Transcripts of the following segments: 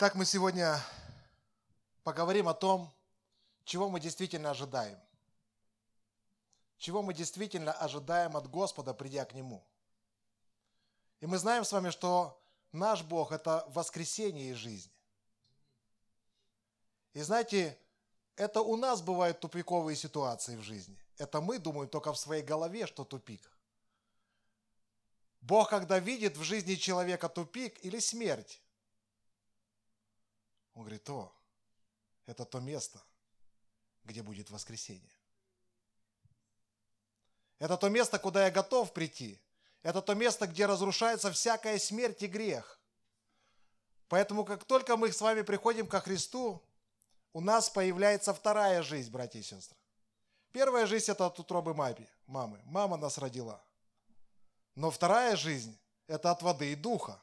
Так мы сегодня поговорим о том, чего мы действительно ожидаем. Чего мы действительно ожидаем от Господа, придя к Нему. И мы знаем с вами, что наш Бог – это воскресение и жизнь. И знаете, это у нас бывают тупиковые ситуации в жизни. Это мы думаем только в своей голове, что тупик. Бог, когда видит в жизни человека тупик или смерть, он говорит, о, это то место, где будет воскресение. Это то место, куда я готов прийти. Это то место, где разрушается всякая смерть и грех. Поэтому, как только мы с вами приходим ко Христу, у нас появляется вторая жизнь, братья и сестры. Первая жизнь – это от утробы мамы. мамы. Мама нас родила. Но вторая жизнь – это от воды и духа.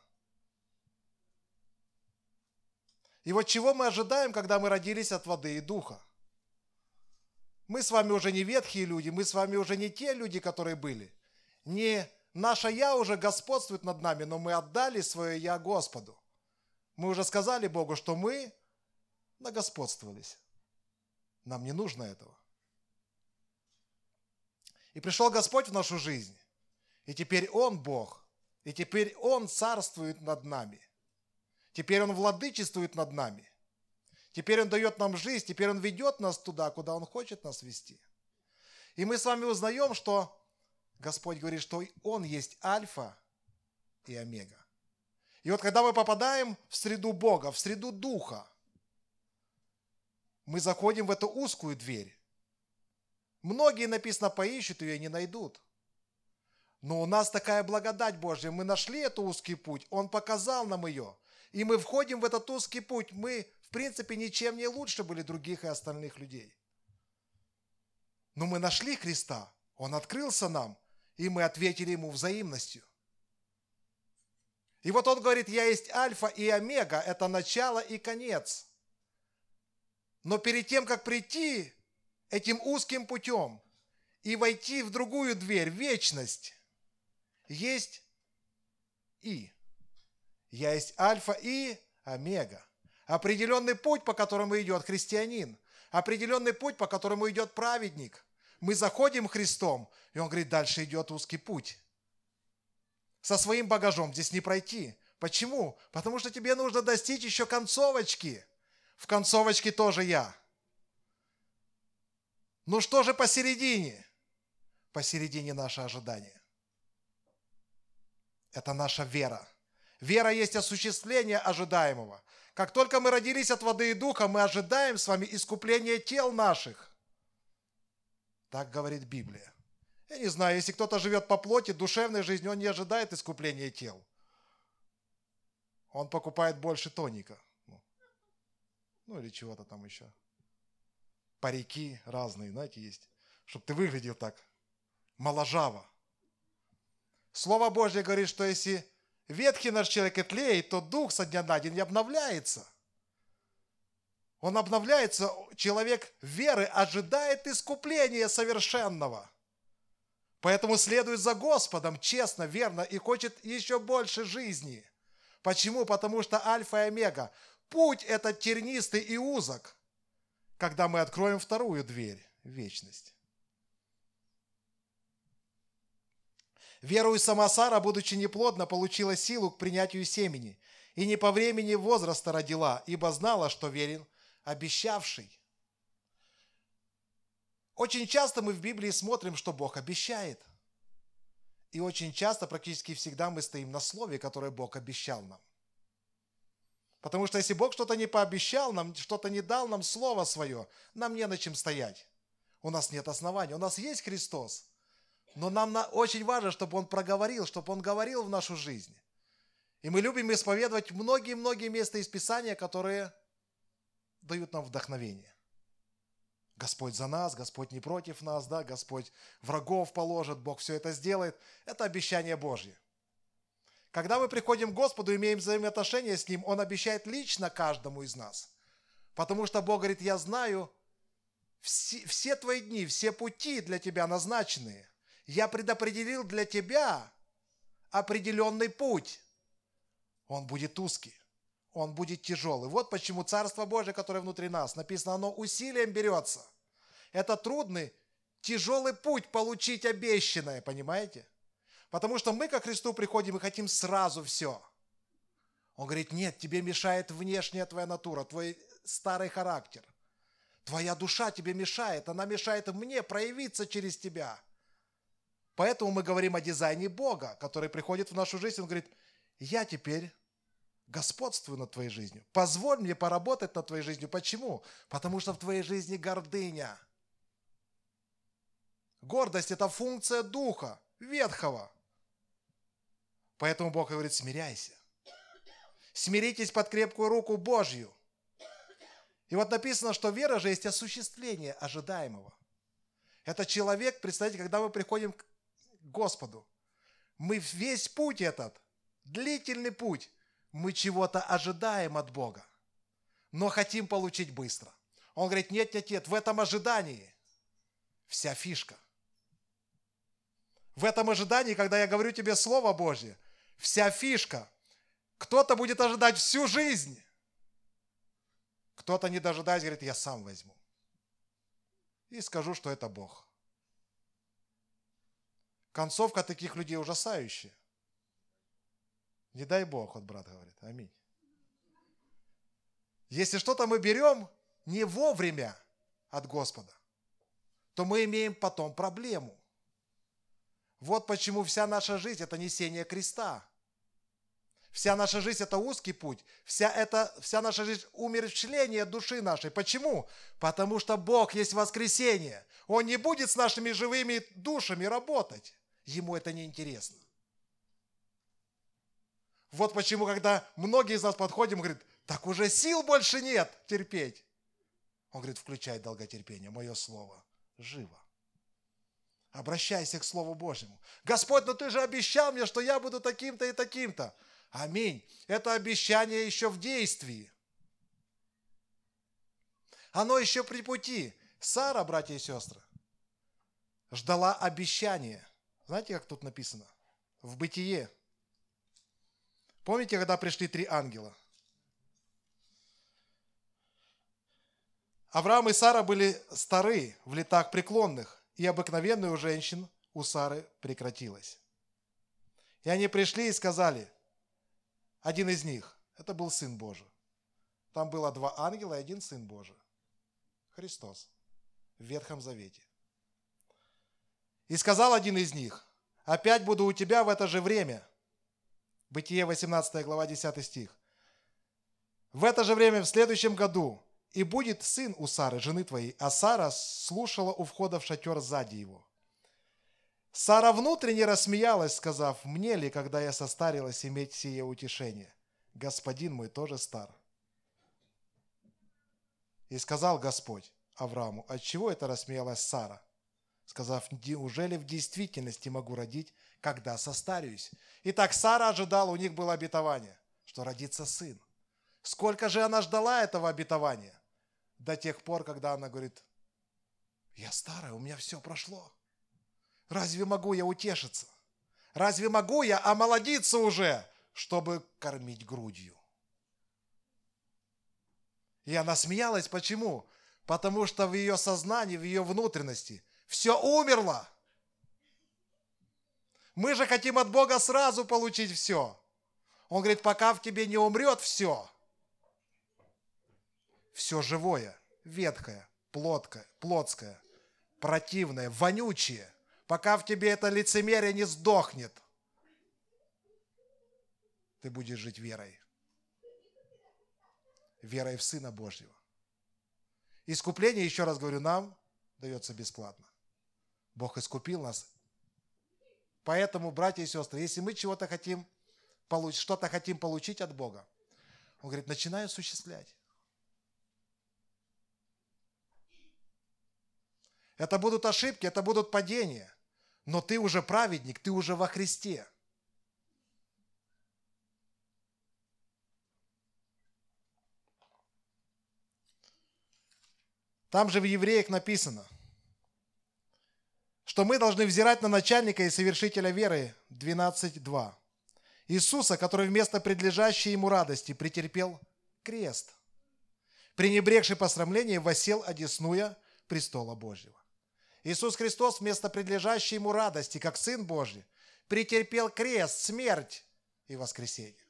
И вот чего мы ожидаем, когда мы родились от воды и духа? Мы с вами уже не ветхие люди, мы с вами уже не те люди, которые были. Не наше «я» уже господствует над нами, но мы отдали свое «я» Господу. Мы уже сказали Богу, что мы нагосподствовались. Нам не нужно этого. И пришел Господь в нашу жизнь. И теперь Он Бог. И теперь Он царствует над нами. Теперь Он владычествует над нами. Теперь Он дает нам жизнь, теперь Он ведет нас туда, куда Он хочет нас вести. И мы с вами узнаем, что Господь говорит, что Он есть альфа и омега. И вот когда мы попадаем в среду Бога, в среду Духа, мы заходим в эту узкую дверь. Многие, написано, поищут ее и не найдут. Но у нас такая благодать Божья. Мы нашли эту узкий путь. Он показал нам ее и мы входим в этот узкий путь, мы, в принципе, ничем не лучше были других и остальных людей. Но мы нашли Христа, Он открылся нам, и мы ответили Ему взаимностью. И вот Он говорит, я есть альфа и омега, это начало и конец. Но перед тем, как прийти этим узким путем и войти в другую дверь, вечность, есть и. Я есть альфа и омега. Определенный путь, по которому идет христианин. Определенный путь, по которому идет праведник. Мы заходим Христом, и он говорит, дальше идет узкий путь. Со своим багажом здесь не пройти. Почему? Потому что тебе нужно достичь еще концовочки. В концовочке тоже я. Ну что же посередине? Посередине наше ожидание. Это наша вера. Вера есть осуществление ожидаемого. Как только мы родились от воды и духа, мы ожидаем с вами искупления тел наших. Так говорит Библия. Я не знаю, если кто-то живет по плоти, душевной жизни, он не ожидает искупления тел. Он покупает больше тоника. Ну или чего-то там еще. Парики разные, знаете, есть. Чтобы ты выглядел так моложаво. Слово Божье говорит, что если ветхий наш человек и тлеет, то дух со дня на день обновляется. Он обновляется, человек веры ожидает искупления совершенного. Поэтому следует за Господом честно, верно и хочет еще больше жизни. Почему? Потому что альфа и омега. Путь этот тернистый и узок, когда мы откроем вторую дверь вечность. Верую, сама Сара, будучи неплодна, получила силу к принятию семени, и не по времени возраста родила, ибо знала, что верен обещавший. Очень часто мы в Библии смотрим, что Бог обещает. И очень часто, практически всегда, мы стоим на слове, которое Бог обещал нам. Потому что если Бог что-то не пообещал нам, что-то не дал нам слово свое, нам не на чем стоять. У нас нет основания. У нас есть Христос – но нам очень важно, чтобы Он проговорил, чтобы Он говорил в нашу жизнь. И мы любим исповедовать многие-многие места из Писания, которые дают нам вдохновение. Господь за нас, Господь не против нас, да, Господь врагов положит, Бог все это сделает. Это обещание Божье. Когда мы приходим к Господу, имеем взаимоотношения с Ним, Он обещает лично каждому из нас. Потому что Бог говорит, я знаю все, все твои дни, все пути для тебя назначенные – я предопределил для тебя определенный путь. Он будет узкий, он будет тяжелый. Вот почему Царство Божие, которое внутри нас, написано, оно усилием берется. Это трудный, тяжелый путь получить обещанное, понимаете? Потому что мы ко Христу приходим и хотим сразу все. Он говорит, нет, тебе мешает внешняя твоя натура, твой старый характер. Твоя душа тебе мешает, она мешает мне проявиться через тебя. Поэтому мы говорим о дизайне Бога, который приходит в нашу жизнь. Он говорит, я теперь господствую над твоей жизнью. Позволь мне поработать над твоей жизнью. Почему? Потому что в твоей жизни гордыня. Гордость – это функция духа, ветхого. Поэтому Бог говорит, смиряйся. Смиритесь под крепкую руку Божью. И вот написано, что вера же есть осуществление ожидаемого. Это человек, представьте, когда мы приходим Господу, мы весь путь этот, длительный путь, мы чего-то ожидаем от Бога, но хотим получить быстро. Он говорит, нет, нет, нет, в этом ожидании вся фишка. В этом ожидании, когда я говорю тебе Слово Божье, вся фишка. Кто-то будет ожидать всю жизнь. Кто-то, не дожидаясь, говорит, я сам возьму. И скажу, что это Бог. Концовка таких людей ужасающая. Не дай Бог, вот брат говорит. Аминь. Если что-то мы берем не вовремя от Господа, то мы имеем потом проблему. Вот почему вся наша жизнь – это несение креста. Вся наша жизнь – это узкий путь. Вся, это, вся наша жизнь – умерщвление души нашей. Почему? Потому что Бог есть воскресение. Он не будет с нашими живыми душами работать. Ему это не интересно. Вот почему, когда многие из нас подходим, говорят, так уже сил больше нет терпеть. Он говорит, включай долготерпение, мое слово живо. Обращайся к Слову Божьему. Господь, ну ты же обещал мне, что я буду таким-то и таким-то. Аминь. Это обещание еще в действии. Оно еще при пути. Сара, братья и сестры, ждала обещания. Знаете, как тут написано? В бытие. Помните, когда пришли три ангела? Авраам и Сара были стары, в летах преклонных, и обыкновенная у женщин у Сары прекратилась. И они пришли и сказали, один из них, это был Сын Божий. Там было два ангела и один Сын Божий. Христос в Ветхом Завете. И сказал один из них, опять буду у тебя в это же время. Бытие 18 глава 10 стих. В это же время в следующем году и будет сын у Сары, жены твоей, а Сара слушала у входа в шатер сзади его. Сара внутренне рассмеялась, сказав, «Мне ли, когда я состарилась, иметь сие утешение? Господин мой тоже стар». И сказал Господь Аврааму, «Отчего это рассмеялась Сара?» Сказав, «Неужели в действительности могу родить, когда состарюсь?» Итак, Сара ожидала, у них было обетование, что родится сын. Сколько же она ждала этого обетования? До тех пор, когда она говорит, я старая, у меня все прошло. Разве могу я утешиться? Разве могу я омолодиться уже, чтобы кормить грудью? И она смеялась. Почему? Потому что в ее сознании, в ее внутренности все умерло. Мы же хотим от Бога сразу получить все. Он говорит, пока в тебе не умрет все, все живое, ветхое, плоткое, плотское, противное, вонючее – пока в тебе это лицемерие не сдохнет, ты будешь жить верой. Верой в Сына Божьего. Искупление, еще раз говорю, нам дается бесплатно. Бог искупил нас. Поэтому, братья и сестры, если мы чего-то хотим получить, что-то хотим получить от Бога, Он говорит, начинай осуществлять. Это будут ошибки, это будут падения но ты уже праведник, ты уже во Христе. Там же в Евреях написано, что мы должны взирать на начальника и совершителя веры 12.2. Иисуса, который вместо предлежащей ему радости претерпел крест, пренебрегший посрамление, восел, одесную престола Божьего. Иисус Христос вместо предлежащей ему радости, как Сын Божий, претерпел крест, смерть и воскресение.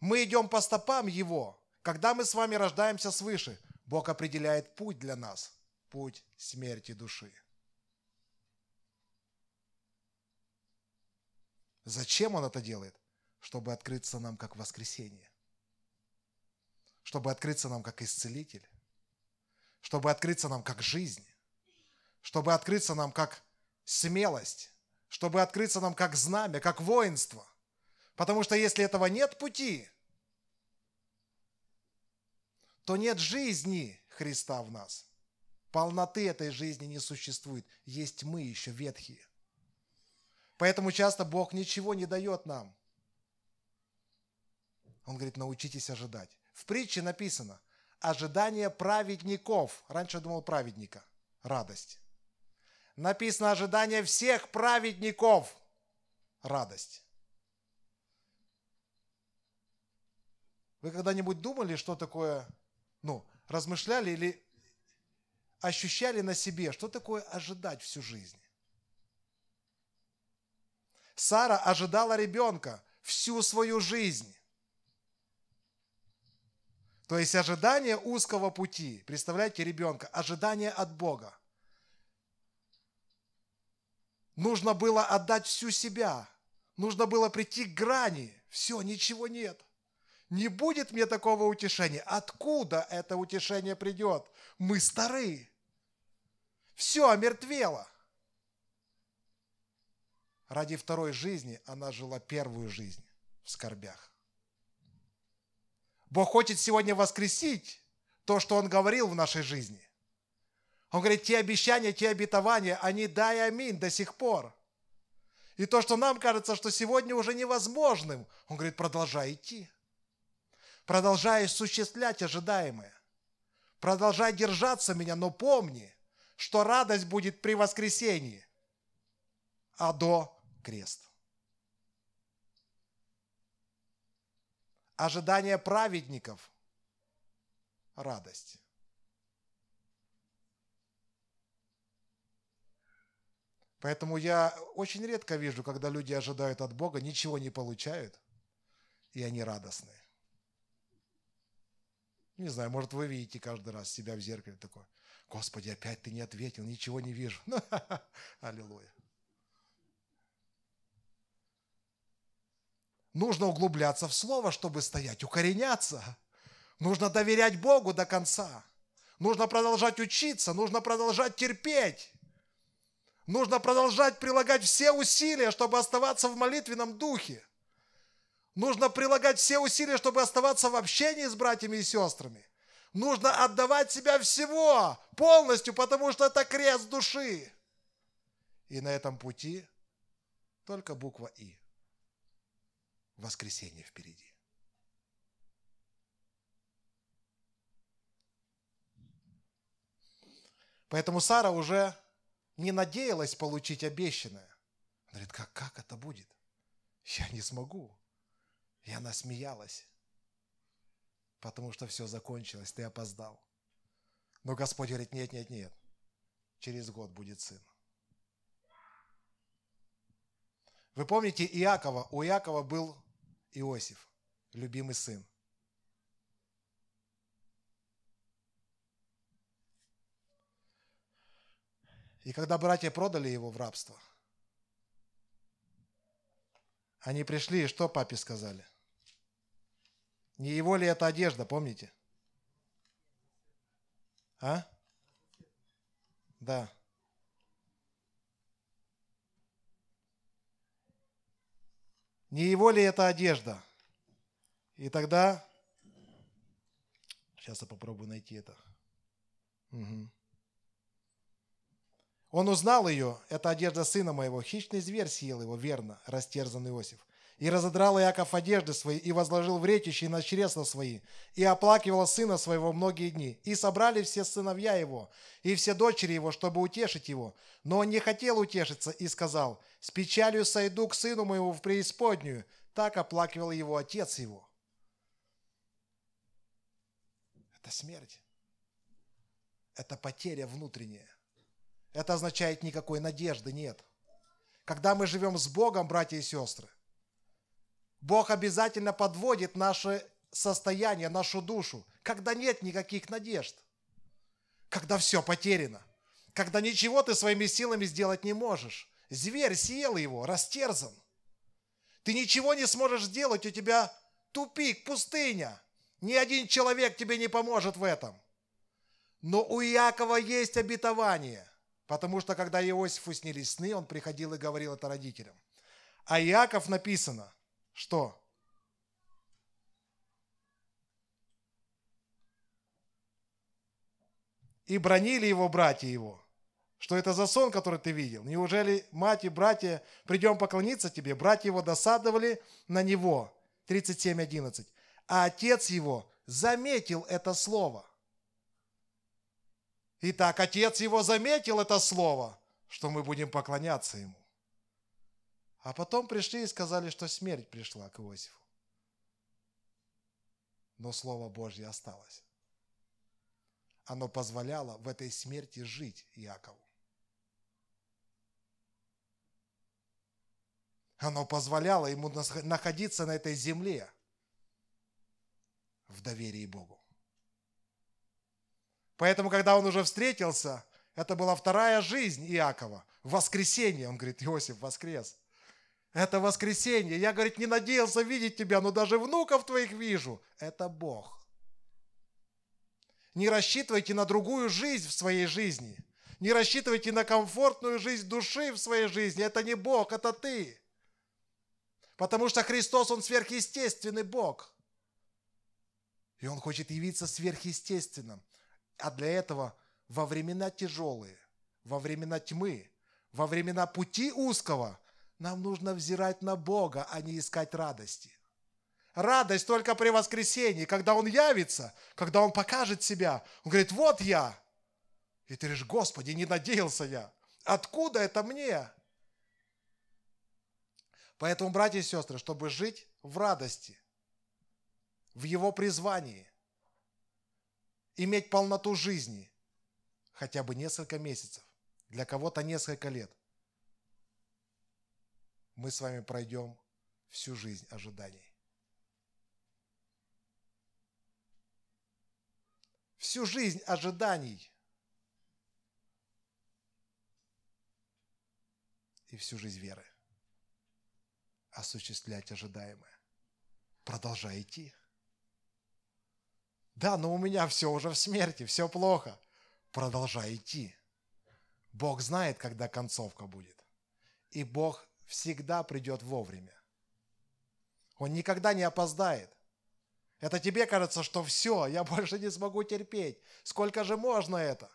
Мы идем по стопам Его. Когда мы с вами рождаемся свыше, Бог определяет путь для нас, путь смерти души. Зачем Он это делает? Чтобы открыться нам как воскресение. Чтобы открыться нам как исцелитель. Чтобы открыться нам как жизнь. Чтобы открыться нам как смелость. Чтобы открыться нам как знамя, как воинство. Потому что если этого нет пути, то нет жизни Христа в нас. Полноты этой жизни не существует. Есть мы еще ветхие. Поэтому часто Бог ничего не дает нам. Он говорит, научитесь ожидать. В притче написано, ожидание праведников. Раньше я думал праведника. Радость. Написано ожидание всех праведников. Радость. Вы когда-нибудь думали, что такое, ну, размышляли или ощущали на себе, что такое ожидать всю жизнь? Сара ожидала ребенка всю свою жизнь. То есть ожидание узкого пути, представляете, ребенка, ожидание от Бога. Нужно было отдать всю себя, нужно было прийти к грани, все, ничего нет. Не будет мне такого утешения. Откуда это утешение придет? Мы стары. Все омертвело. Ради второй жизни она жила первую жизнь в скорбях. Бог хочет сегодня воскресить то, что Он говорил в нашей жизни. Он говорит, те обещания, те обетования, они да и аминь до сих пор. И то, что нам кажется, что сегодня уже невозможным, Он говорит, продолжай идти. Продолжай осуществлять ожидаемое. Продолжай держаться меня, но помни, что радость будет при воскресении, а до крест. Ожидание праведников – радость. Поэтому я очень редко вижу, когда люди ожидают от Бога, ничего не получают, и они радостные. Не знаю, может, вы видите каждый раз себя в зеркале такой, Господи, опять ты не ответил, ничего не вижу. Аллилуйя. Нужно углубляться в Слово, чтобы стоять, укореняться. Нужно доверять Богу до конца. Нужно продолжать учиться, нужно продолжать терпеть. Нужно продолжать прилагать все усилия, чтобы оставаться в молитвенном духе. Нужно прилагать все усилия, чтобы оставаться в общении с братьями и сестрами. Нужно отдавать себя всего, полностью, потому что это крест души. И на этом пути только буква «И» воскресенье впереди. Поэтому Сара уже не надеялась получить обещанное. Она говорит, как, как это будет? Я не смогу. И она смеялась, потому что все закончилось, ты опоздал. Но Господь говорит, нет, нет, нет, через год будет сын. Вы помните Иакова? У Иакова был Иосиф, любимый сын. И когда братья продали его в рабство, они пришли, и что папе сказали? Не его ли это одежда, помните? А? Да. Не его ли это одежда? И тогда... Сейчас я попробую найти это. Угу. Он узнал ее, это одежда сына моего. Хищный зверь съел его, верно, растерзанный Иосиф. И разодрал Иаков одежды свои, и возложил в ретище на чресла свои, и оплакивал сына своего многие дни. И собрали все сыновья его, и все дочери его, чтобы утешить его. Но он не хотел утешиться, и сказал, «С печалью сойду к сыну моему в преисподнюю, так оплакивал его отец его. Это смерть. Это потеря внутренняя. Это означает никакой надежды нет. Когда мы живем с Богом, братья и сестры, Бог обязательно подводит наше состояние, нашу душу, когда нет никаких надежд, когда все потеряно, когда ничего ты своими силами сделать не можешь. Зверь съел его, растерзан. Ты ничего не сможешь сделать, у тебя тупик, пустыня. Ни один человек тебе не поможет в этом. Но у Иакова есть обетование, потому что когда Иосифу снились сны, он приходил и говорил это родителям. А Иаков написано, что? И бронили его братья его. Что это за сон, который ты видел? Неужели мать и братья, придем поклониться тебе? Братья его досадовали на него. 37.11. А отец его заметил это слово. Итак, отец его заметил это слово, что мы будем поклоняться ему. А потом пришли и сказали, что смерть пришла к Иосифу. Но Слово Божье осталось. Оно позволяло в этой смерти жить Иакову. Оно позволяло ему находиться на этой земле в доверии Богу. Поэтому, когда он уже встретился, это была вторая жизнь Иакова. Воскресенье. Он говорит, Иосиф воскрес. Это воскресенье. Я, говорит, не надеялся видеть тебя, но даже внуков твоих вижу. Это Бог. Не рассчитывайте на другую жизнь в своей жизни. Не рассчитывайте на комфортную жизнь души в своей жизни. Это не Бог, это ты. Потому что Христос, Он сверхъестественный Бог. И Он хочет явиться сверхъестественным. А для этого во времена тяжелые, во времена тьмы, во времена пути узкого нам нужно взирать на Бога, а не искать радости. Радость только при воскресении, когда Он явится, когда Он покажет себя. Он говорит, вот я. И ты говоришь, Господи, не надеялся я. Откуда это мне? Поэтому, братья и сестры, чтобы жить в радости, в Его призвании, иметь полноту жизни, хотя бы несколько месяцев, для кого-то несколько лет, мы с вами пройдем всю жизнь ожиданий. Всю жизнь ожиданий. И всю жизнь веры. Осуществлять ожидаемое. Продолжай идти. Да, но у меня все уже в смерти, все плохо. Продолжай идти. Бог знает, когда концовка будет. И Бог всегда придет вовремя. Он никогда не опоздает. Это тебе кажется, что все, я больше не смогу терпеть. Сколько же можно это?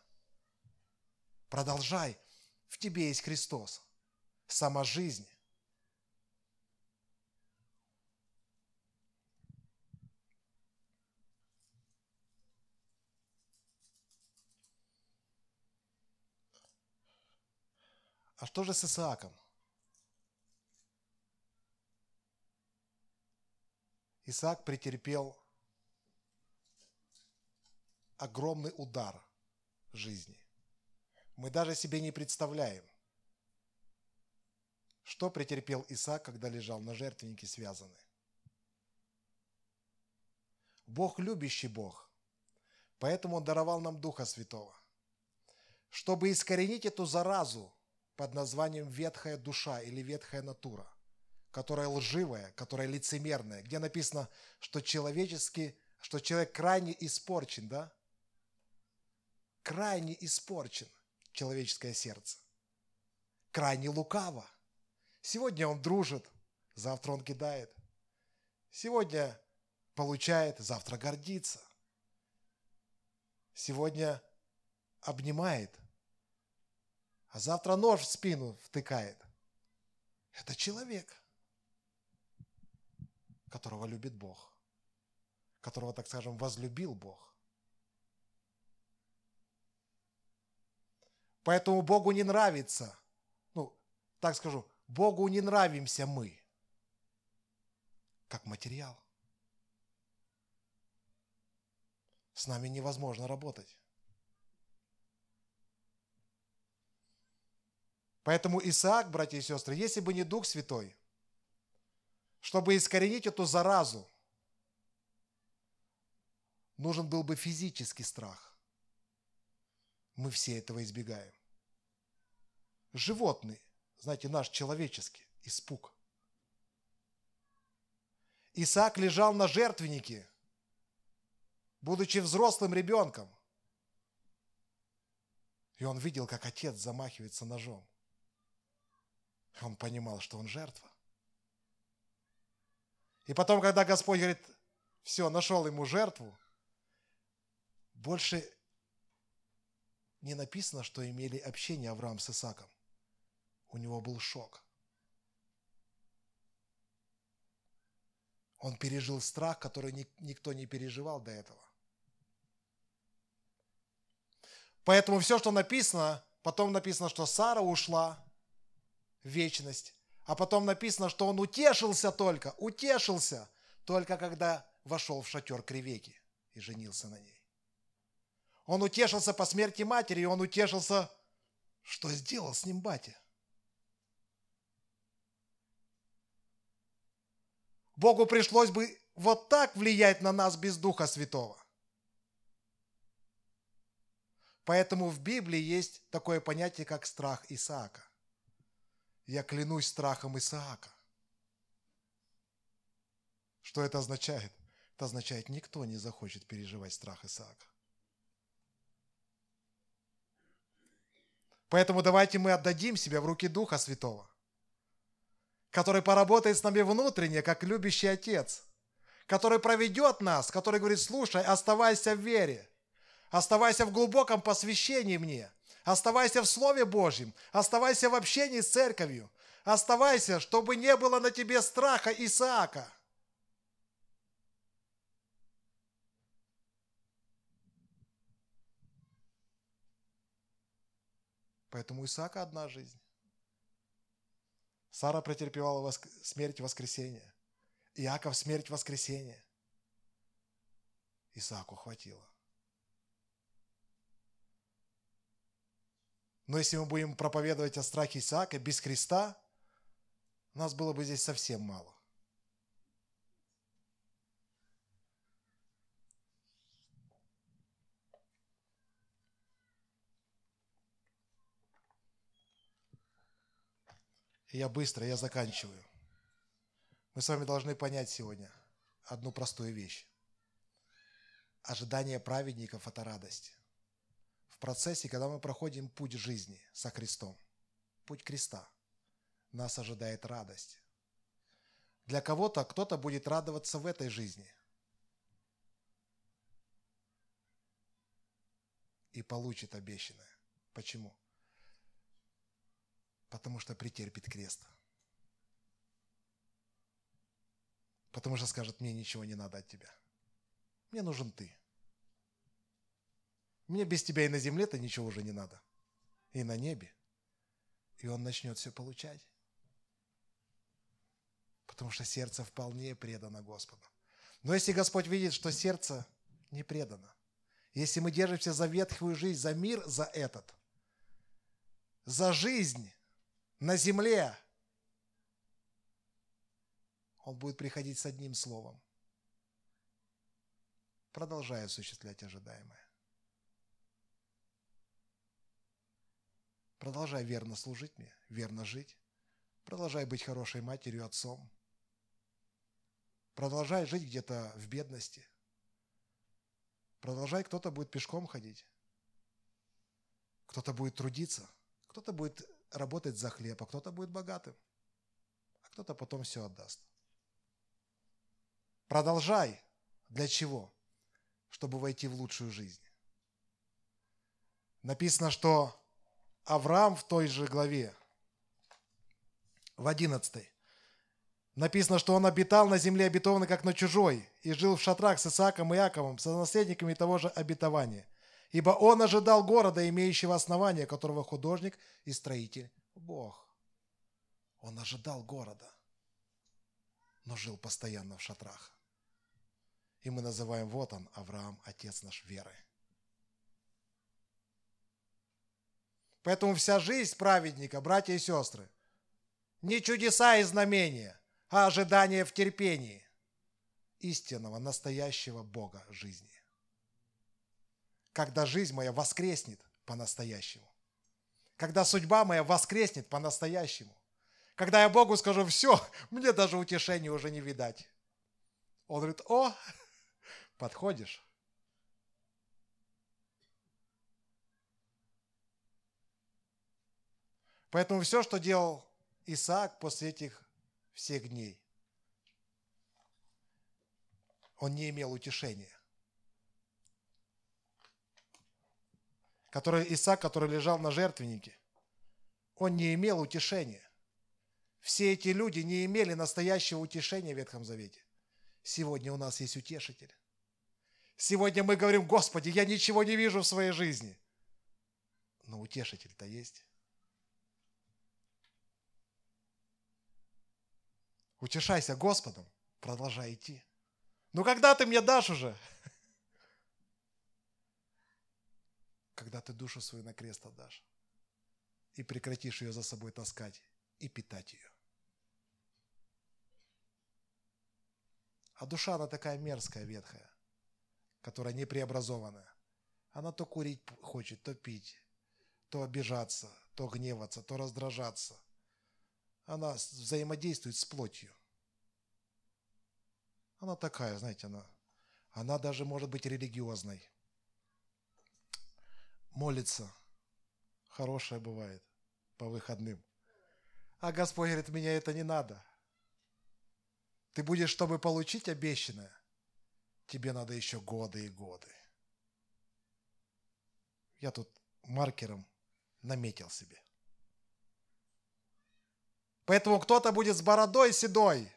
Продолжай. В тебе есть Христос. Сама жизнь. А что же с Исааком? Исаак претерпел огромный удар жизни. Мы даже себе не представляем, что претерпел Исаак, когда лежал на жертвеннике связанный. Бог любящий Бог, поэтому Он даровал нам Духа Святого, чтобы искоренить эту заразу под названием ветхая душа или ветхая натура – которая лживая, которая лицемерная, где написано, что человеческий, что человек крайне испорчен, да? Крайне испорчен человеческое сердце. Крайне лукаво. Сегодня он дружит, завтра он кидает. Сегодня получает, завтра гордится. Сегодня обнимает, а завтра нож в спину втыкает. Это человек – которого любит Бог, которого, так скажем, возлюбил Бог. Поэтому Богу не нравится, ну, так скажу, Богу не нравимся мы. как материал. С нами невозможно работать. Поэтому Исаак, братья и сестры, если бы не Дух Святой, чтобы искоренить эту заразу, нужен был бы физический страх. Мы все этого избегаем. Животный, знаете, наш человеческий испуг. Исаак лежал на жертвеннике, будучи взрослым ребенком. И он видел, как отец замахивается ножом. Он понимал, что он жертва. И потом, когда Господь говорит, все, нашел ему жертву, больше не написано, что имели общение Авраам с Исаком. У него был шок. Он пережил страх, который никто не переживал до этого. Поэтому все, что написано, потом написано, что Сара ушла в вечность, а потом написано, что он утешился только, утешился только когда вошел в шатер Кривеки и женился на ней. Он утешился по смерти матери, и он утешился, что сделал с ним батя. Богу пришлось бы вот так влиять на нас без Духа Святого. Поэтому в Библии есть такое понятие, как страх Исаака. Я клянусь страхом Исаака. Что это означает? Это означает, никто не захочет переживать страх Исаака. Поэтому давайте мы отдадим себя в руки Духа Святого, который поработает с нами внутренне, как любящий Отец, который проведет нас, который говорит, слушай, оставайся в вере, оставайся в глубоком посвящении мне, оставайся в Слове Божьем, оставайся в общении с церковью, оставайся, чтобы не было на тебе страха Исаака – Поэтому у Исаака одна жизнь. Сара претерпевала воск... смерть воскресения. Иаков смерть воскресения. Исааку хватило. Но если мы будем проповедовать о страхе Исаака без Христа, нас было бы здесь совсем мало. Я быстро, я заканчиваю. Мы с вами должны понять сегодня одну простую вещь. Ожидание праведников – это радость. Процессе, когда мы проходим путь жизни со Христом, путь креста, нас ожидает радость. Для кого-то кто-то будет радоваться в этой жизни и получит обещанное. Почему? Потому что претерпит крест. Потому что скажет, мне ничего не надо от тебя. Мне нужен ты. Мне без тебя и на земле-то ничего уже не надо. И на небе. И он начнет все получать. Потому что сердце вполне предано Господу. Но если Господь видит, что сердце не предано, если мы держимся за ветхую жизнь, за мир, за этот, за жизнь, на земле, он будет приходить с одним словом. Продолжай осуществлять ожидаемое. Продолжай верно служить мне, верно жить. Продолжай быть хорошей матерью, отцом. Продолжай жить где-то в бедности. Продолжай, кто-то будет пешком ходить. Кто-то будет трудиться. Кто-то будет работать за хлеб, а кто-то будет богатым, а кто-то потом все отдаст. Продолжай. Для чего? Чтобы войти в лучшую жизнь. Написано, что Авраам в той же главе, в 11, написано, что он обитал на земле обетованной, как на чужой, и жил в шатрах с Исааком и Яковом, со наследниками того же обетования ибо он ожидал города, имеющего основания, которого художник и строитель Бог. Он ожидал города. но жил постоянно в шатрах. И мы называем, вот он, Авраам, отец наш веры. Поэтому вся жизнь праведника, братья и сестры, не чудеса и знамения, а ожидание в терпении истинного, настоящего Бога жизни. Когда жизнь моя воскреснет по-настоящему. Когда судьба моя воскреснет по-настоящему. Когда я Богу скажу, все, мне даже утешения уже не видать. Он говорит, о, подходишь. Поэтому все, что делал Исаак после этих всех дней, он не имел утешения. Который Исаак, который лежал на жертвеннике, он не имел утешения. Все эти люди не имели настоящего утешения в Ветхом Завете. Сегодня у нас есть утешитель. Сегодня мы говорим, Господи, я ничего не вижу в своей жизни. Но утешитель-то есть. Утешайся Господом, продолжай идти. Ну когда ты мне дашь уже? Когда ты душу свою на крест отдашь и прекратишь ее за собой таскать и питать ее. А душа, она такая мерзкая, ветхая, которая не преобразованная. Она то курить хочет, то пить, то обижаться, то гневаться, то раздражаться – она взаимодействует с плотью. Она такая, знаете, она, она даже может быть религиозной. Молится. Хорошая бывает по выходным. А Господь говорит, меня это не надо. Ты будешь, чтобы получить обещанное, тебе надо еще годы и годы. Я тут маркером наметил себе. Поэтому кто-то будет с бородой седой,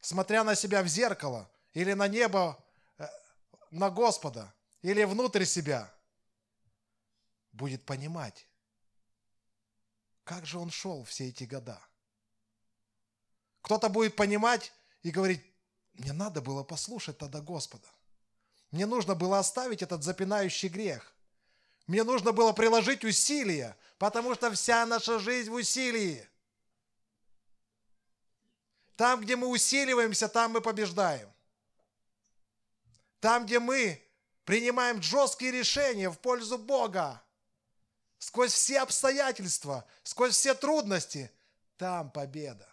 смотря на себя в зеркало или на небо, э, на Господа, или внутрь себя, будет понимать, как же он шел все эти года. Кто-то будет понимать и говорить, мне надо было послушать тогда Господа. Мне нужно было оставить этот запинающий грех. Мне нужно было приложить усилия, потому что вся наша жизнь в усилии. Там, где мы усиливаемся, там мы побеждаем. Там, где мы принимаем жесткие решения в пользу Бога, сквозь все обстоятельства, сквозь все трудности, там победа.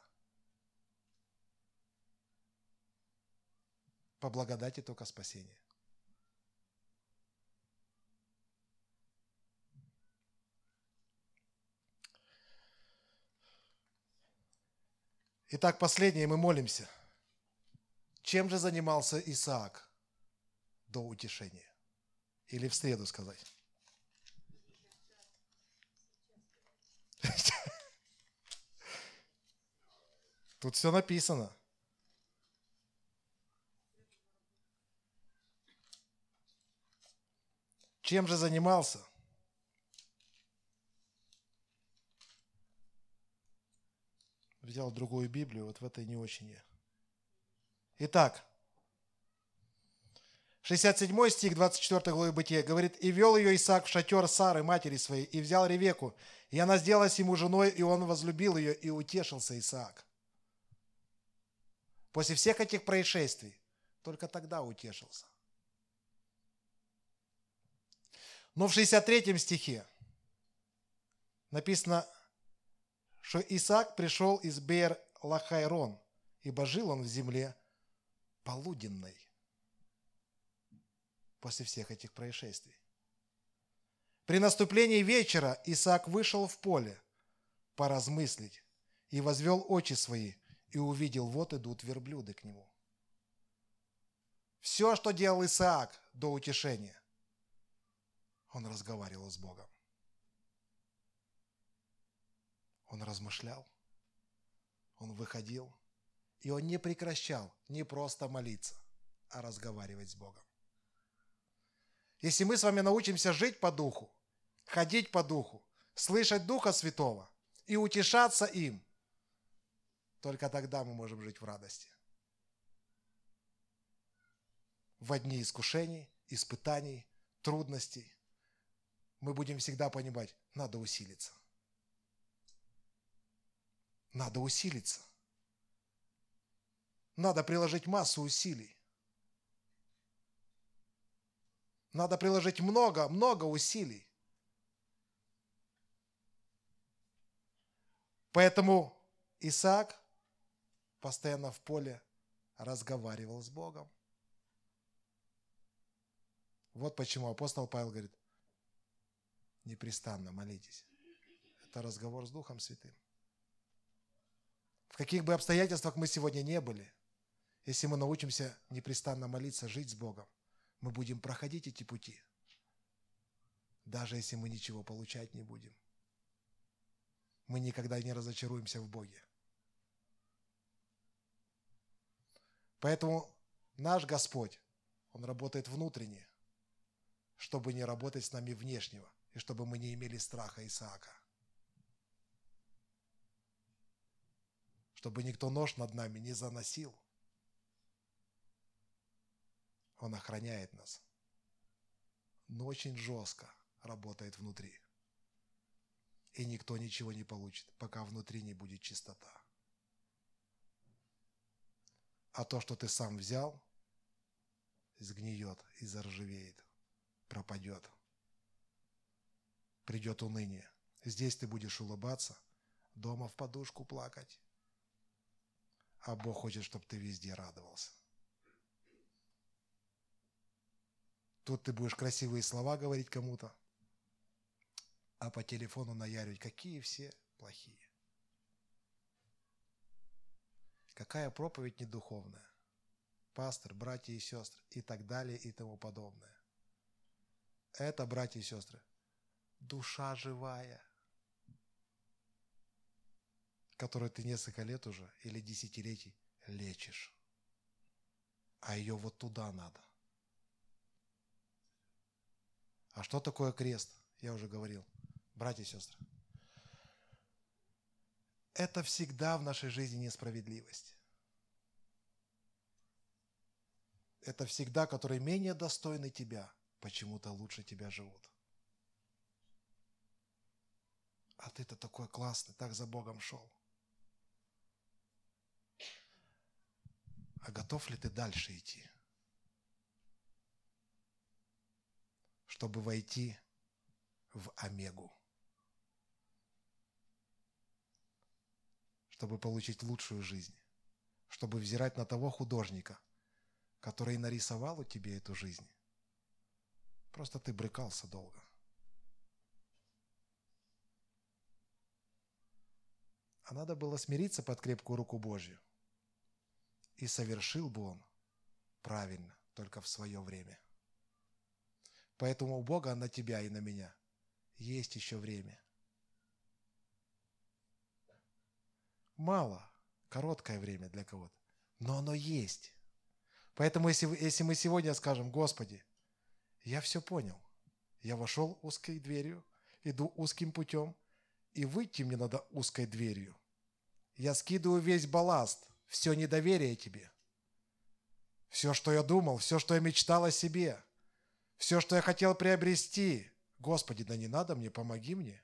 По благодати только спасение. Итак, последнее мы молимся. Чем же занимался Исаак до утешения? Или в среду сказать? Тут все написано. Чем же занимался? Взял другую Библию, вот в этой не очень я. Итак, 67 стих 24 главы Бытия говорит, «И вел ее Исаак в шатер Сары, матери своей, и взял Ревеку, и она сделалась ему женой, и он возлюбил ее, и утешился Исаак». После всех этих происшествий только тогда утешился. Но в 63 стихе написано, что Исаак пришел из Бер Лахайрон, ибо жил он в земле полуденной после всех этих происшествий. При наступлении вечера Исаак вышел в поле поразмыслить и возвел очи свои и увидел, вот идут верблюды к нему. Все, что делал Исаак до утешения, он разговаривал с Богом. Он размышлял, он выходил, и он не прекращал не просто молиться, а разговаривать с Богом. Если мы с вами научимся жить по духу, ходить по духу, слышать Духа Святого и утешаться им, Только тогда мы можем жить в радости. В дни искушений, испытаний, трудностей мы будем всегда понимать, надо усилиться. Надо усилиться. Надо приложить массу усилий. Надо приложить много, много усилий. Поэтому Исаак постоянно в поле разговаривал с Богом. Вот почему апостол Павел говорит, непрестанно молитесь. Это разговор с Духом Святым. В каких бы обстоятельствах мы сегодня не были, если мы научимся непрестанно молиться, жить с Богом, мы будем проходить эти пути, даже если мы ничего получать не будем. Мы никогда не разочаруемся в Боге. Поэтому наш Господь, Он работает внутренне, чтобы не работать с нами внешнего, и чтобы мы не имели страха Исаака. Чтобы никто нож над нами не заносил. Он охраняет нас, но очень жестко работает внутри. И никто ничего не получит, пока внутри не будет чистота. А то, что ты сам взял, сгниет и заржавеет, пропадет. Придет уныние. Здесь ты будешь улыбаться, дома в подушку плакать. А Бог хочет, чтобы ты везде радовался. Тут ты будешь красивые слова говорить кому-то, а по телефону наяривать, какие все плохие. Какая проповедь недуховная. Пастор, братья и сестры и так далее и тому подобное. Это, братья и сестры, душа живая, которую ты несколько лет уже или десятилетий лечишь. А ее вот туда надо. А что такое крест? Я уже говорил. Братья и сестры. Это всегда в нашей жизни несправедливость. Это всегда, которые менее достойны тебя, почему-то лучше тебя живут. А ты-то такой классный, так за Богом шел. А готов ли ты дальше идти? Чтобы войти в Омегу. чтобы получить лучшую жизнь, чтобы взирать на того художника, который нарисовал у тебя эту жизнь. Просто ты брыкался долго. А надо было смириться под крепкую руку Божью. И совершил бы он правильно, только в свое время. Поэтому у Бога на тебя и на меня есть еще время. мало, короткое время для кого-то, но оно есть. Поэтому если, если мы сегодня скажем, Господи, я все понял, я вошел узкой дверью, иду узким путем, и выйти мне надо узкой дверью. Я скидываю весь балласт, все недоверие Тебе. Все, что я думал, все, что я мечтал о себе, все, что я хотел приобрести. Господи, да не надо мне, помоги мне.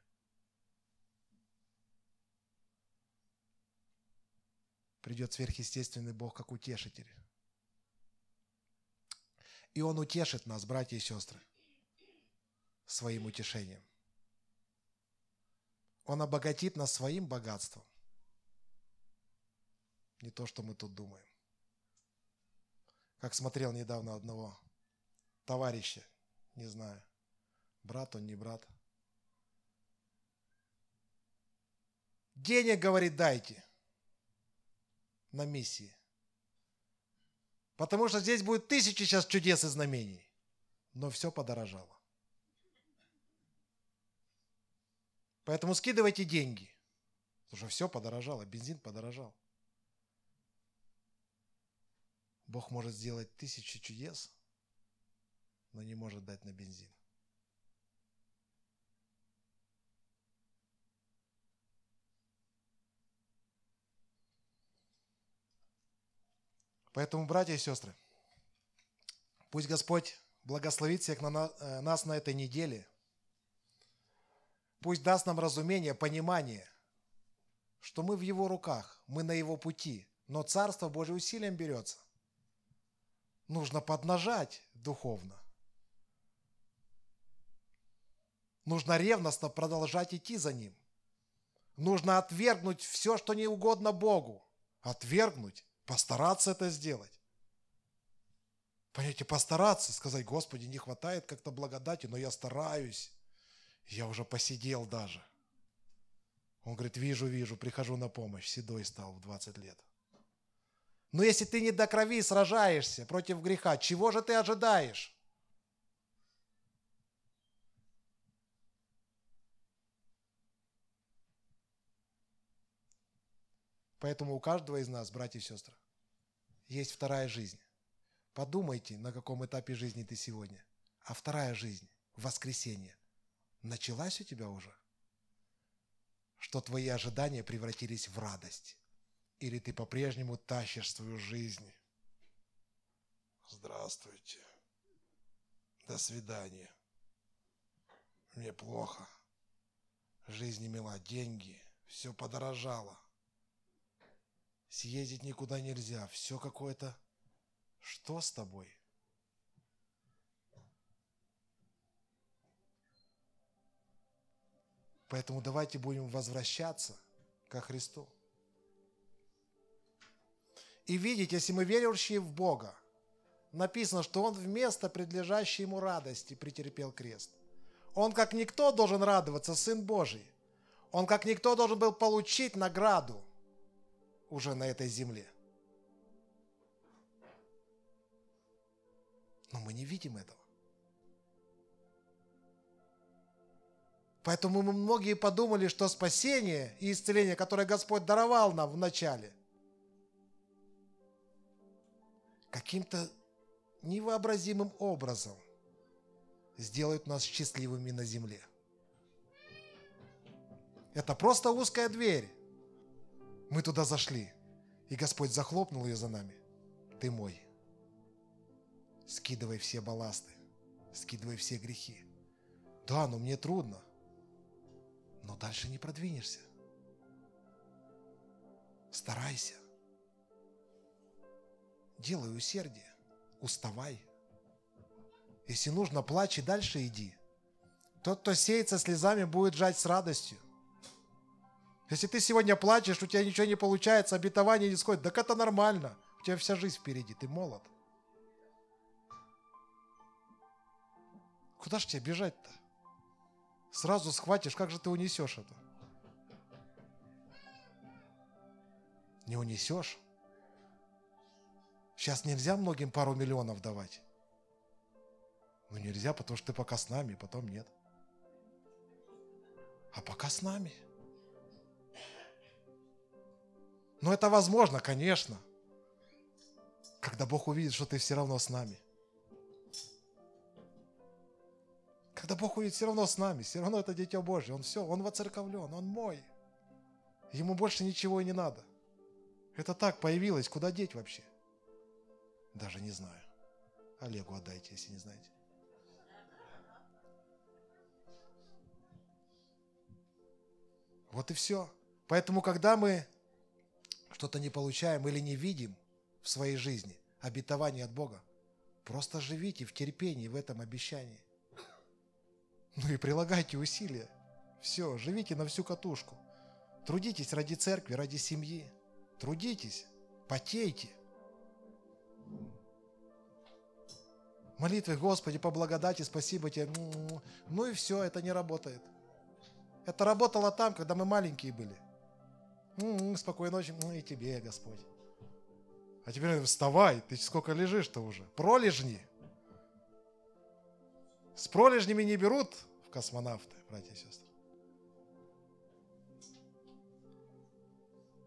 придет сверхъестественный Бог как утешитель. И Он утешит нас, братья и сестры, своим утешением. Он обогатит нас своим богатством. Не то, что мы тут думаем. Как смотрел недавно одного товарища, не знаю, брат он, не брат. Денег, говорит, дайте – на миссии. Потому что здесь будет тысячи сейчас чудес и знамений. Но все подорожало. Поэтому скидывайте деньги. Потому что все подорожало, бензин подорожал. Бог может сделать тысячи чудес, но не может дать на бензин. Поэтому, братья и сестры, пусть Господь благословит всех на, э, нас на этой неделе. Пусть даст нам разумение, понимание, что мы в Его руках, мы на Его пути, но Царство Божие усилием берется. Нужно поднажать духовно. Нужно ревностно продолжать идти за Ним. Нужно отвергнуть все, что не угодно Богу. Отвергнуть, постараться это сделать. Понимаете, постараться, сказать, Господи, не хватает как-то благодати, но я стараюсь. Я уже посидел даже. Он говорит, вижу, вижу, прихожу на помощь. Седой стал в 20 лет. Но если ты не до крови сражаешься против греха, чего же ты ожидаешь? Поэтому у каждого из нас, братья и сестры, есть вторая жизнь. Подумайте, на каком этапе жизни ты сегодня. А вторая жизнь, воскресенье, началась у тебя уже? Что твои ожидания превратились в радость? Или ты по-прежнему тащишь свою жизнь? Здравствуйте. До свидания. Мне плохо. Жизнь имела деньги, все подорожало – съездить никуда нельзя, все какое-то... Что с тобой? Поэтому давайте будем возвращаться ко Христу. И видеть, если мы верующие в Бога, написано, что Он вместо предлежащей Ему радости претерпел крест. Он как никто должен радоваться, Сын Божий. Он как никто должен был получить награду – уже на этой земле. Но мы не видим этого. Поэтому мы многие подумали, что спасение и исцеление, которое Господь даровал нам в начале, каким-то невообразимым образом сделают нас счастливыми на земле. Это просто узкая дверь, мы туда зашли, и Господь захлопнул ее за нами. Ты мой. Скидывай все балласты, скидывай все грехи. Да, но мне трудно. Но дальше не продвинешься. Старайся. Делай усердие. Уставай. Если нужно, плачь и дальше иди. Тот, кто сеется слезами, будет жать с радостью. Если ты сегодня плачешь, у тебя ничего не получается, обетование не сходит, так это нормально. У тебя вся жизнь впереди, ты молод. Куда ж тебе бежать-то? Сразу схватишь, как же ты унесешь это? Не унесешь. Сейчас нельзя многим пару миллионов давать. Ну нельзя, потому что ты пока с нами, потом нет. А пока с нами – но это возможно, конечно, когда Бог увидит, что ты все равно с нами. Когда Бог увидит все равно с нами, все равно это Дитя Божье, Он все, Он воцерковлен, Он мой. Ему больше ничего и не надо. Это так появилось, куда деть вообще? Даже не знаю. Олегу отдайте, если не знаете. Вот и все. Поэтому, когда мы что-то не получаем или не видим в своей жизни обетование от Бога, просто живите в терпении в этом обещании. Ну и прилагайте усилия. Все, живите на всю катушку. Трудитесь ради церкви, ради семьи. Трудитесь, потейте. Молитвы, Господи, по благодати, спасибо Тебе. Ну и все, это не работает. Это работало там, когда мы маленькие были – спокойной ночи, ну и тебе, Господь. А теперь вставай, ты сколько лежишь-то уже? Пролежни. С пролежнями не берут в космонавты, братья и сестры.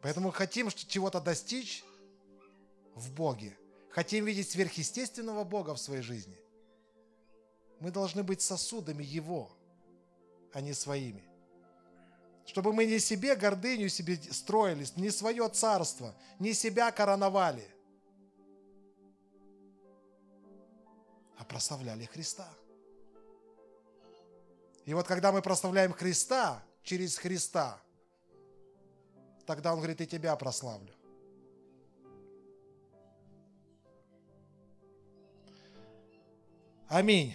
Поэтому хотим чего-то достичь в Боге, хотим видеть сверхъестественного Бога в своей жизни, мы должны быть сосудами Его, а не своими. Чтобы мы не себе гордыню себе строились, не свое царство, не себя короновали, а прославляли Христа. И вот когда мы прославляем Христа через Христа, тогда Он говорит, и тебя прославлю. Аминь.